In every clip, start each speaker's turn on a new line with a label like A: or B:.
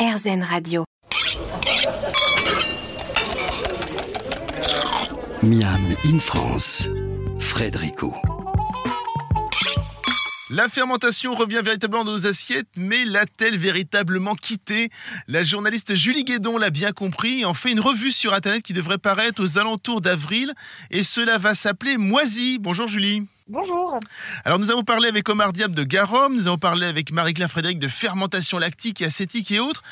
A: RZN Radio.
B: Miam in France, Frédérico.
C: La fermentation revient véritablement dans nos assiettes, mais l'a-t-elle véritablement quitté La journaliste Julie Guédon l'a bien compris et en fait une revue sur Internet qui devrait paraître aux alentours d'avril et cela va s'appeler Moisi. Bonjour Julie.
D: Bonjour.
C: Alors nous avons parlé avec Omar Diab de Garum, nous avons parlé avec Marie-Claire Frédéric de fermentation lactique et acétique et autres.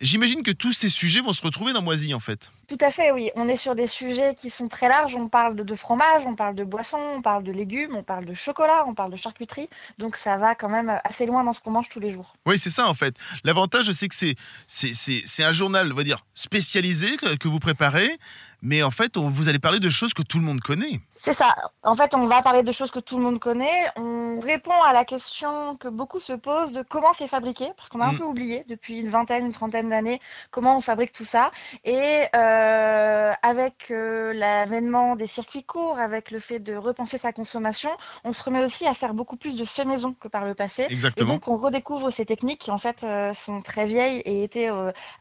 C: J'imagine que tous ces sujets vont se retrouver dans Moisy en fait.
D: Tout à fait, oui. On est sur des sujets qui sont très larges. On parle de, fromage, on parle de boissons, on parle de légumes, on parle de chocolat, on parle de charcuterie. Donc ça va quand même assez loin dans ce qu'on mange tous les jours.
C: Oui, c'est ça en fait. L'avantage, c'est que c'est, c'est, un journal, on va dire, spécialisé que vous préparez mais en fait, vous allez parler de choses que tout le monde connaît.
D: C'est ça. En fait, on va parler de choses que tout le monde connaît. On répond à la question que beaucoup se posent de comment c'est fabriqué, parce qu'on a un mm. peu oublié depuis une vingtaine, une trentaine d'années comment on fabrique tout ça. Et euh, avec euh, l'avènement des circuits courts, avec le fait de repenser sa consommation, on se remet aussi à faire beaucoup plus de fait maison que par le passé.
C: Exactement.
D: Et donc, on redécouvre ces techniques qui, en fait, euh, sont très vieilles et étaient,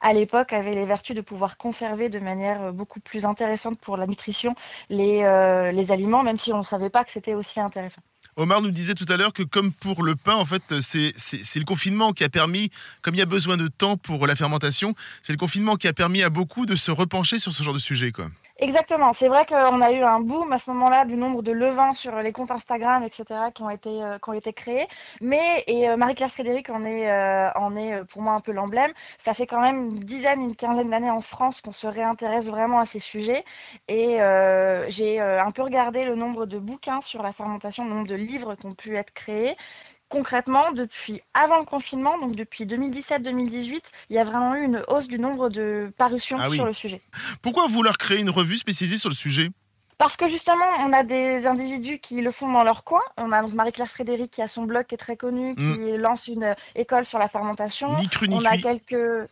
D: à l'époque, avaient les vertus de pouvoir conserver de manière beaucoup plus intéressante pour la nutrition les, euh, les aliments, même si on ne savait pas que c'était aussi intéressant.
C: Omar nous disait tout à l'heure que comme pour le pain, en fait, c'est le confinement qui a permis, comme il y a besoin de temps pour la fermentation, c'est le confinement qui a permis à beaucoup de se repencher sur ce genre de sujet. Quoi.
D: Exactement. C'est vrai qu'on a eu un boom à ce moment-là du nombre de levains sur les comptes Instagram, etc., qui ont été, euh, qui ont été créés. Mais, et euh, Marie-Claire Frédéric en est, euh, en est pour moi un peu l'emblème, ça fait quand même une dizaine, une quinzaine d'années en France qu'on se réintéresse vraiment à ces sujets. Et j'ai un peu regardé le nombre de bouquins sur la fermentation, le nombre de livres qui ont pu être créés concrètement, depuis avant le confinement, donc depuis 2017-2018, il y a vraiment eu une hausse du nombre de parutions ah sur le sujet.
C: Pourquoi vouloir créer une revue spécialisée sur le sujet?
D: Parce que justement, on a des individus qui le font dans leur coin. On a Marie-Claire Frédéric qui a son blog qui est très connu, qui mm. lance une école sur la fermentation.
C: Ni cru, ni
D: on a quelques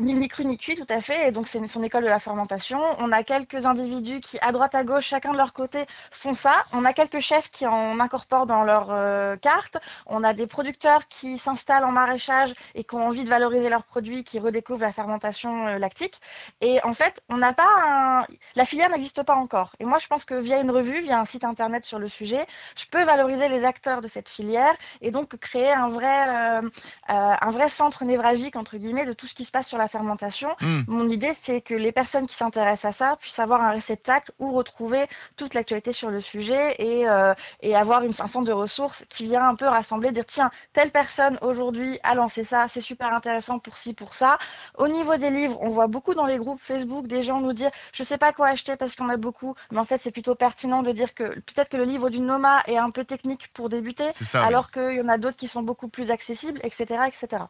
D: ni, cru ni cuit, tout à fait. Et donc, c'est son école de la fermentation. On a quelques individus qui, à droite, à gauche, chacun de leur côté, font ça. On a quelques chefs qui en incorporent dans leur euh, carte. On a des producteurs qui s'installent en maraîchage et qui ont envie de valoriser leurs produits, qui redécouvrent la fermentation euh, lactique. Et en fait, on n'a pas un... La filière n'existe pas encore. Et moi, je pense que via une revue, via un site internet sur le sujet, je peux valoriser les acteurs de cette filière et donc créer un vrai, euh, un vrai centre névralgique, entre guillemets, de tout ce qui se passe sur la fermentation. Hmm. Mon idée, c'est que les personnes qui s'intéressent à ça puissent avoir un réceptacle où retrouver toute l'actualité sur le sujet et, euh, et avoir une, un centre de ressources qui vient un peu rassembler, dire tiens, telle personne aujourd'hui a lancé ça, c'est super intéressant pour ci, pour ça. Au niveau des livres, on voit beaucoup dans les groupes Facebook des gens nous dire je sais pas quoi acheter parce qu'on a beaucoup, mais en fait, c'est plutôt pertinent de dire que peut-être que le livre du Noma est un peu technique pour débuter, alors qu'il y en a d'autres qui sont beaucoup plus accessibles, etc. etc.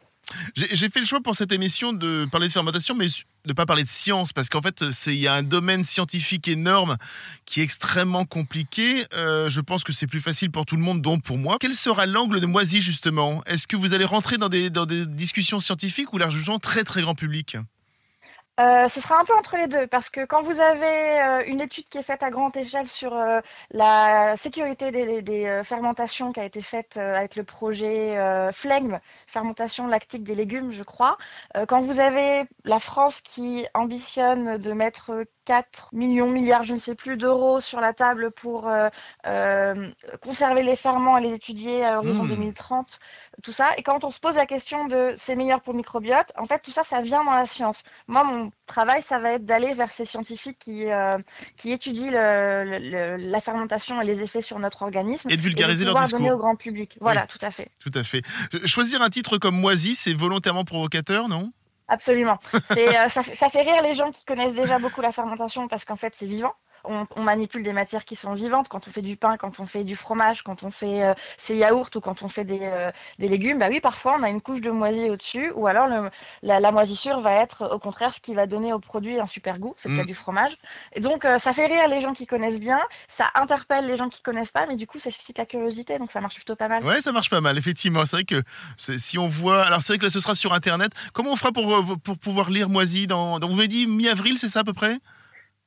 C: J'ai fait le choix pour cette émission de parler de fermentation, mais de ne pas parler de science, parce qu'en fait, il y a un domaine scientifique énorme qui est extrêmement compliqué. Euh, je pense que c'est plus facile pour tout le monde, donc pour moi. Quel sera l'angle de Moisy, justement? Est-ce que vous allez rentrer dans des, dans des discussions scientifiques ou largement très très grand public?
D: Euh, ce sera un peu entre les deux, parce que quand vous avez euh, une étude qui est faite à grande échelle sur euh, la sécurité des, fermentations qui a été faite avec le projet Flegme, fermentation lactique des légumes, je crois, quand vous avez la France qui ambitionne de mettre 4 millions, milliards, je ne sais plus, d'euros sur la table pour conserver les ferments et les étudier à l'horizon 2030, mmh. tout ça, et quand on se pose la question de c'est meilleur pour le microbiote, en fait, tout ça, ça vient dans la science. Moi, mon travail, ça va être d'aller vers ces scientifiques qui, euh, qui étudient la fermentation et les effets sur notre organisme.
C: Et de vulgariser leur discours.
D: donner au grand public. Voilà, tout à fait.
C: Tout à fait. Choisir un titre comme Moisi, c'est volontairement provocateur, non?
D: Absolument. Euh, ça, ça, fait rire les gens qui connaissent déjà beaucoup la fermentation parce qu'en fait, c'est vivant on, manipule des matières qui sont vivantes. Quand on fait du pain, quand on fait du fromage, quand on fait euh, ses yaourts ou quand on fait des, euh, légumes, bah oui, parfois on a une couche de moisi au-dessus, ou alors la, moisissure va être au contraire ce qui va donner au produit un super goût, c'est mm. du fromage. Et donc euh, ça fait rire les gens qui connaissent bien, ça interpelle les gens qui connaissent pas, mais du coup ça suscite la curiosité, donc ça marche plutôt pas mal.
C: Ouais, ça marche pas mal, effectivement. C'est vrai que si on voit, alors c'est vrai que là ce sera sur internet. Comment on fera pour, pour pouvoir lire moisi dans, dans vous m'avez dit mi-avril, c'est ça à peu près?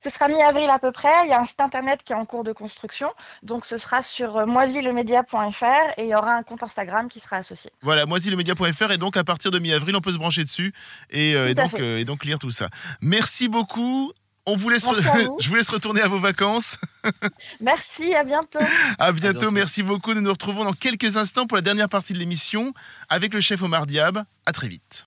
D: Ce sera mi-avril à peu près. Il y a un site internet qui est en cours de construction. Donc, ce sera sur euh, moisilemedia.fr et il y aura un compte Instagram qui sera associé.
C: Voilà, moisilemedia.fr. Et donc, à partir de mi-avril, on peut se brancher dessus et, euh, et donc, euh, et donc lire tout ça. Merci beaucoup. On vous laisse
D: Merci à vous.
C: je vous laisse retourner à vos vacances.
D: Merci, à bientôt.
C: À bientôt.
A: bientôt.
C: Merci beaucoup. Nous nous retrouvons dans quelques instants pour la dernière partie de l'émission avec le chef Omar Diab. À très vite.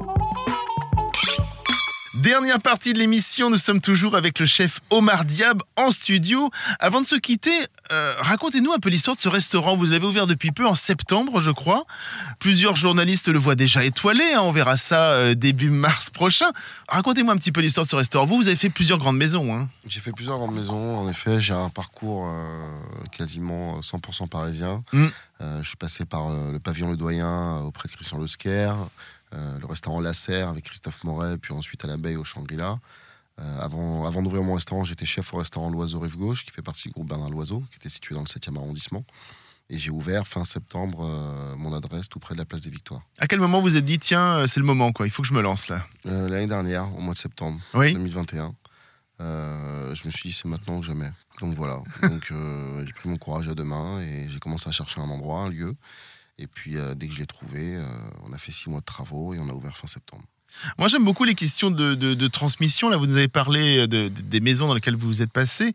C: Dernière partie de l'émission, nous sommes toujours avec le chef Omar Diab en studio. Avant de se quitter, euh, racontez-nous un peu l'histoire de ce restaurant. Vous l'avez ouvert depuis peu, en septembre, je crois. Plusieurs journalistes le voient déjà étoilé. hein. On verra ça euh, début mars prochain. Racontez-moi un petit peu l'histoire de ce restaurant. Vous, vous avez fait plusieurs grandes maisons. hein.
A: J'ai fait plusieurs grandes maisons. En effet, j'ai un parcours euh, quasiment 100% parisien.
C: Mm.
A: Je suis passé par le pavillon Le Doyen auprès de Christian Lesquer, euh, le restaurant La Serre avec Christophe Moret, puis ensuite à l'abeille au Shangri-La. Euh, avant avant d'ouvrir mon restaurant, j'étais chef au restaurant L'Oiseau Rive Gauche, qui fait partie du groupe Bernard Loiseau, qui était situé dans le 7e arrondissement. Et j'ai ouvert fin septembre euh, mon adresse tout près de la place des Victoires.
C: À quel moment vous vous êtes dit, tiens, c'est le moment, quoi. Il faut que je me lance là?
A: L'année dernière, au mois de septembre,
C: Oui.
A: 2021. Euh, je me suis dit c'est maintenant ou jamais. Donc voilà. Donc euh, j'ai pris mon courage à deux mains et j'ai commencé à chercher un endroit, un lieu. Et puis euh, dès que je l'ai trouvé, euh, on a fait six mois de travaux et on a ouvert fin septembre.
C: Moi, j'aime beaucoup les questions de, de- de transmission. Là, vous nous avez parlé de- de- des maisons dans lesquelles vous vous êtes passé.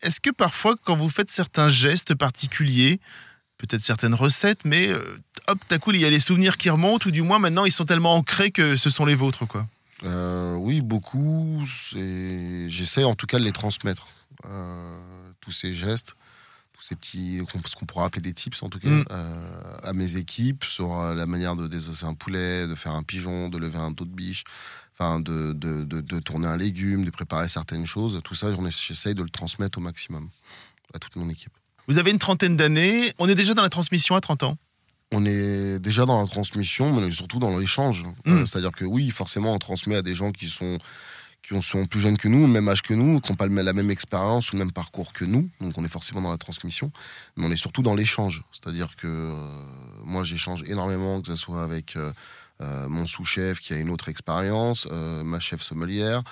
C: Est-ce que parfois, quand vous faites certains gestes particuliers, peut-être certaines recettes, mais euh, hop, d'un coup, il y a les souvenirs qui remontent, ou du moins maintenant, ils sont tellement ancrés que ce sont les vôtres, quoi?
A: Euh, oui, beaucoup. J'essaie en tout cas de les transmettre. Euh, tous ces gestes, tous ces petits, ce qu'on pourrait appeler des tips en tout cas,
C: Mm.
A: euh, à mes équipes sur euh, la manière de désosser un poulet, de faire un pigeon, de lever un dos de biche, enfin de, de, de- de tourner un légume, de préparer certaines choses. Tout ça, j'essaye de le transmettre au maximum à toute mon équipe.
C: Vous avez une trentaine d'années. On est déjà dans la transmission à 30 ans.
A: On est déjà dans la transmission, mais surtout dans l'échange.
C: Mm.
A: Euh, C'est-à-dire que oui, forcément, on transmet à des gens qui sont qui sont plus jeunes que nous, même âge que nous, qui n'ont pas la même expérience ou le même parcours que nous. Donc on est forcément dans la transmission, mais on est surtout dans l'échange. C'est-à-dire que euh, moi, j'échange énormément, que ce soit avec euh, euh, mon sous-chef qui a une autre expérience, ma chef sommelière,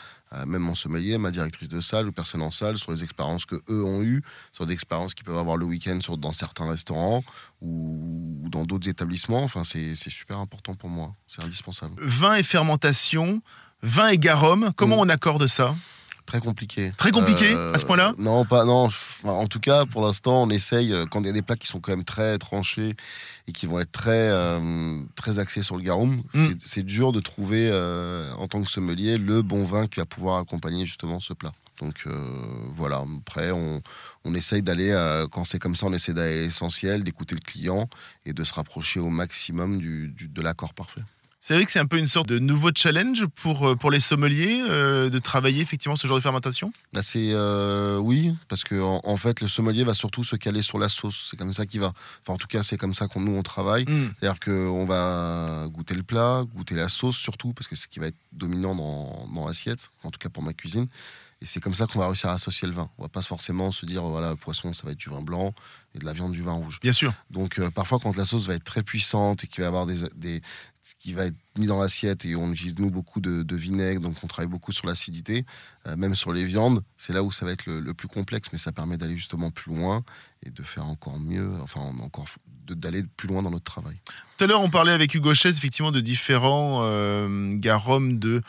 A: même mon sommelier, ma directrice de salle ou personne en salle, sur les expériences que eux ont eues, sur des expériences qu'ils peuvent avoir le week-end dans certains restaurants ou, ou dans d'autres établissements. Enfin, c'est super important pour moi. C'est indispensable.
C: Vin et fermentation, vin et garum. Comment
A: Mm.
C: on accorde ça?
A: Très compliqué.
C: Très compliqué,
A: Euh,
C: à ce point-là?
A: Non, pas non. En tout cas, pour l'instant, on essaye euh, quand il y a des plats qui sont quand même très tranchés et qui vont être très euh, très axés sur le garum.
C: Mm.
A: c'est- dur de trouver euh, en tant que sommelier le bon vin qui va pouvoir accompagner justement ce plat. Donc voilà. Après, on, on essaye d'aller quand c'est comme ça, on essaie d'aller à l'essentiel, d'écouter le client et de se rapprocher au maximum du, du- de l'accord parfait.
C: C'est vrai que c'est un peu une sorte de nouveau challenge pour, euh, pour les sommeliers euh, de travailler effectivement ce genre de fermentation?
A: Bah, c'est euh, oui, parce que en, en fait, le sommelier va surtout se caler sur la sauce. C'est comme ça qu'il va. Enfin, en tout cas, c'est comme ça qu'on nous on travaille.
C: Mm.
A: C'est-à-dire qu'on va goûter le plat, goûter la sauce surtout, parce que c'est ce qui va être dominant dans, dans l'assiette, en tout cas pour ma cuisine. Et c'est comme ça qu'on va réussir à associer le vin. On va pas forcément se dire, voilà, le poisson, ça va être du vin blanc et de la viande, du vin rouge.
C: Bien sûr.
A: Donc euh, parfois quand la sauce va être très puissante et qu'il va y avoir des, des ce qui va être mis dans l'assiette et on utilise nous beaucoup de, de vinaigre donc on travaille beaucoup sur l'acidité euh, même sur les viandes c'est là où ça va être le, le plus complexe mais ça permet d'aller justement plus loin et de faire encore mieux enfin encore d'aller plus loin dans notre travail
C: Tout à l'heure, on parlait avec Hugo Chess effectivement de différents euh, garums de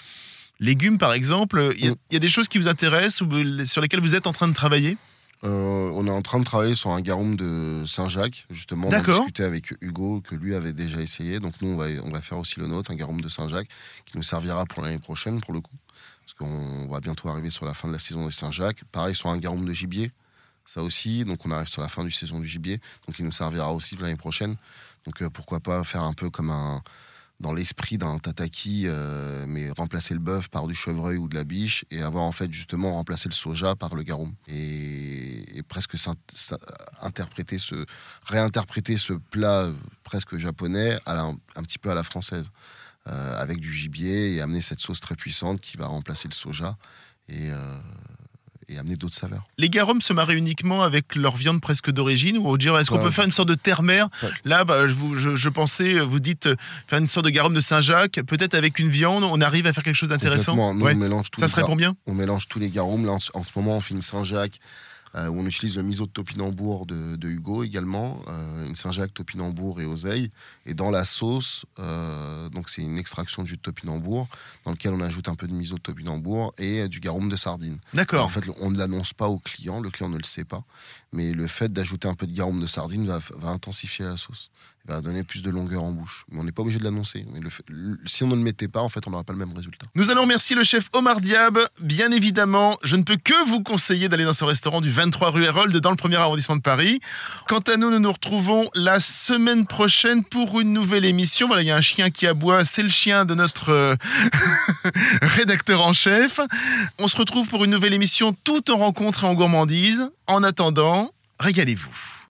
C: légumes, par exemple. Il y, a,
A: Mm.
C: il y a des choses qui vous intéressent ou sur lesquelles vous êtes en train de travailler?
A: Euh, on est en train de travailler sur un garum de Saint-Jacques, justement. On a
C: D'accord.
A: discuté avec Hugo, que lui avait déjà essayé. Donc nous, on va, on va faire aussi le nôtre, un garum de Saint-Jacques, qui nous servira pour l'année prochaine, pour le coup. Parce qu'on va bientôt arriver sur la fin de la saison des Saint-Jacques. Pareil sur un garum de gibier, ça aussi. Donc on arrive sur la fin du saison du gibier. Donc il nous servira aussi l'année prochaine. Donc euh, pourquoi pas faire un peu comme un dans l'esprit d'un tataki, euh, mais remplacer le bœuf par du chevreuil ou de la biche et avoir en fait justement remplacé le soja par le garum. Et, presque interpréter ce réinterpréter ce plat euh, presque japonais à un petit peu à la française euh, avec du gibier et amener cette sauce très puissante qui va remplacer le soja. Et, et amener d'autres saveurs.
C: Les garums se marient uniquement avec leur viande presque d'origine ou dire est-ce qu'on
A: Ouais,
C: peut faire une sorte de terre-mer? Là, bah, je, vous- je- je pensais, vous dites euh, faire une sorte de garum de Saint-Jacques, peut-être avec une viande, on arrive à faire quelque chose d'intéressant? Ouais.
A: on mélange tous
C: Ça
A: les
C: serait pour bien
A: On mélange tous les garums. Là, en, ce- en ce moment, on fait une Saint-Jacques euh, où on utilise le miso de topinambour de, de Hugo également, euh, une Saint-Jacques topinambour et oseille. Et dans la sauce, euh, donc c'est une extraction de jus de topinambour dans lequel on ajoute un peu de miso de topinambour et du garum de sardine.
C: D'accord.
A: En fait, on ne l'annonce pas au client, le client ne le sait pas, mais le fait d'ajouter un peu de garum de sardine va, va intensifier la sauce, va donner plus de longueur en bouche. Mais on n'est pas obligé de l'annoncer. Si on ne le mettait pas, en fait, on n'aura pas le même résultat.
C: Nous allons remercier le chef Omar Diab. Bien évidemment, je ne peux que vous conseiller d'aller dans ce restaurant du 23 rue Hérold dans le premier arrondissement de Paris. Quant à nous, nous nous retrouvons la semaine prochaine pour une nouvelle émission. Voilà, il y a un chien qui aboie, c'est le chien de notre euh, rédacteur en chef. On se retrouve pour une nouvelle émission tout en rencontre et en gourmandise. En attendant, régalez-vous.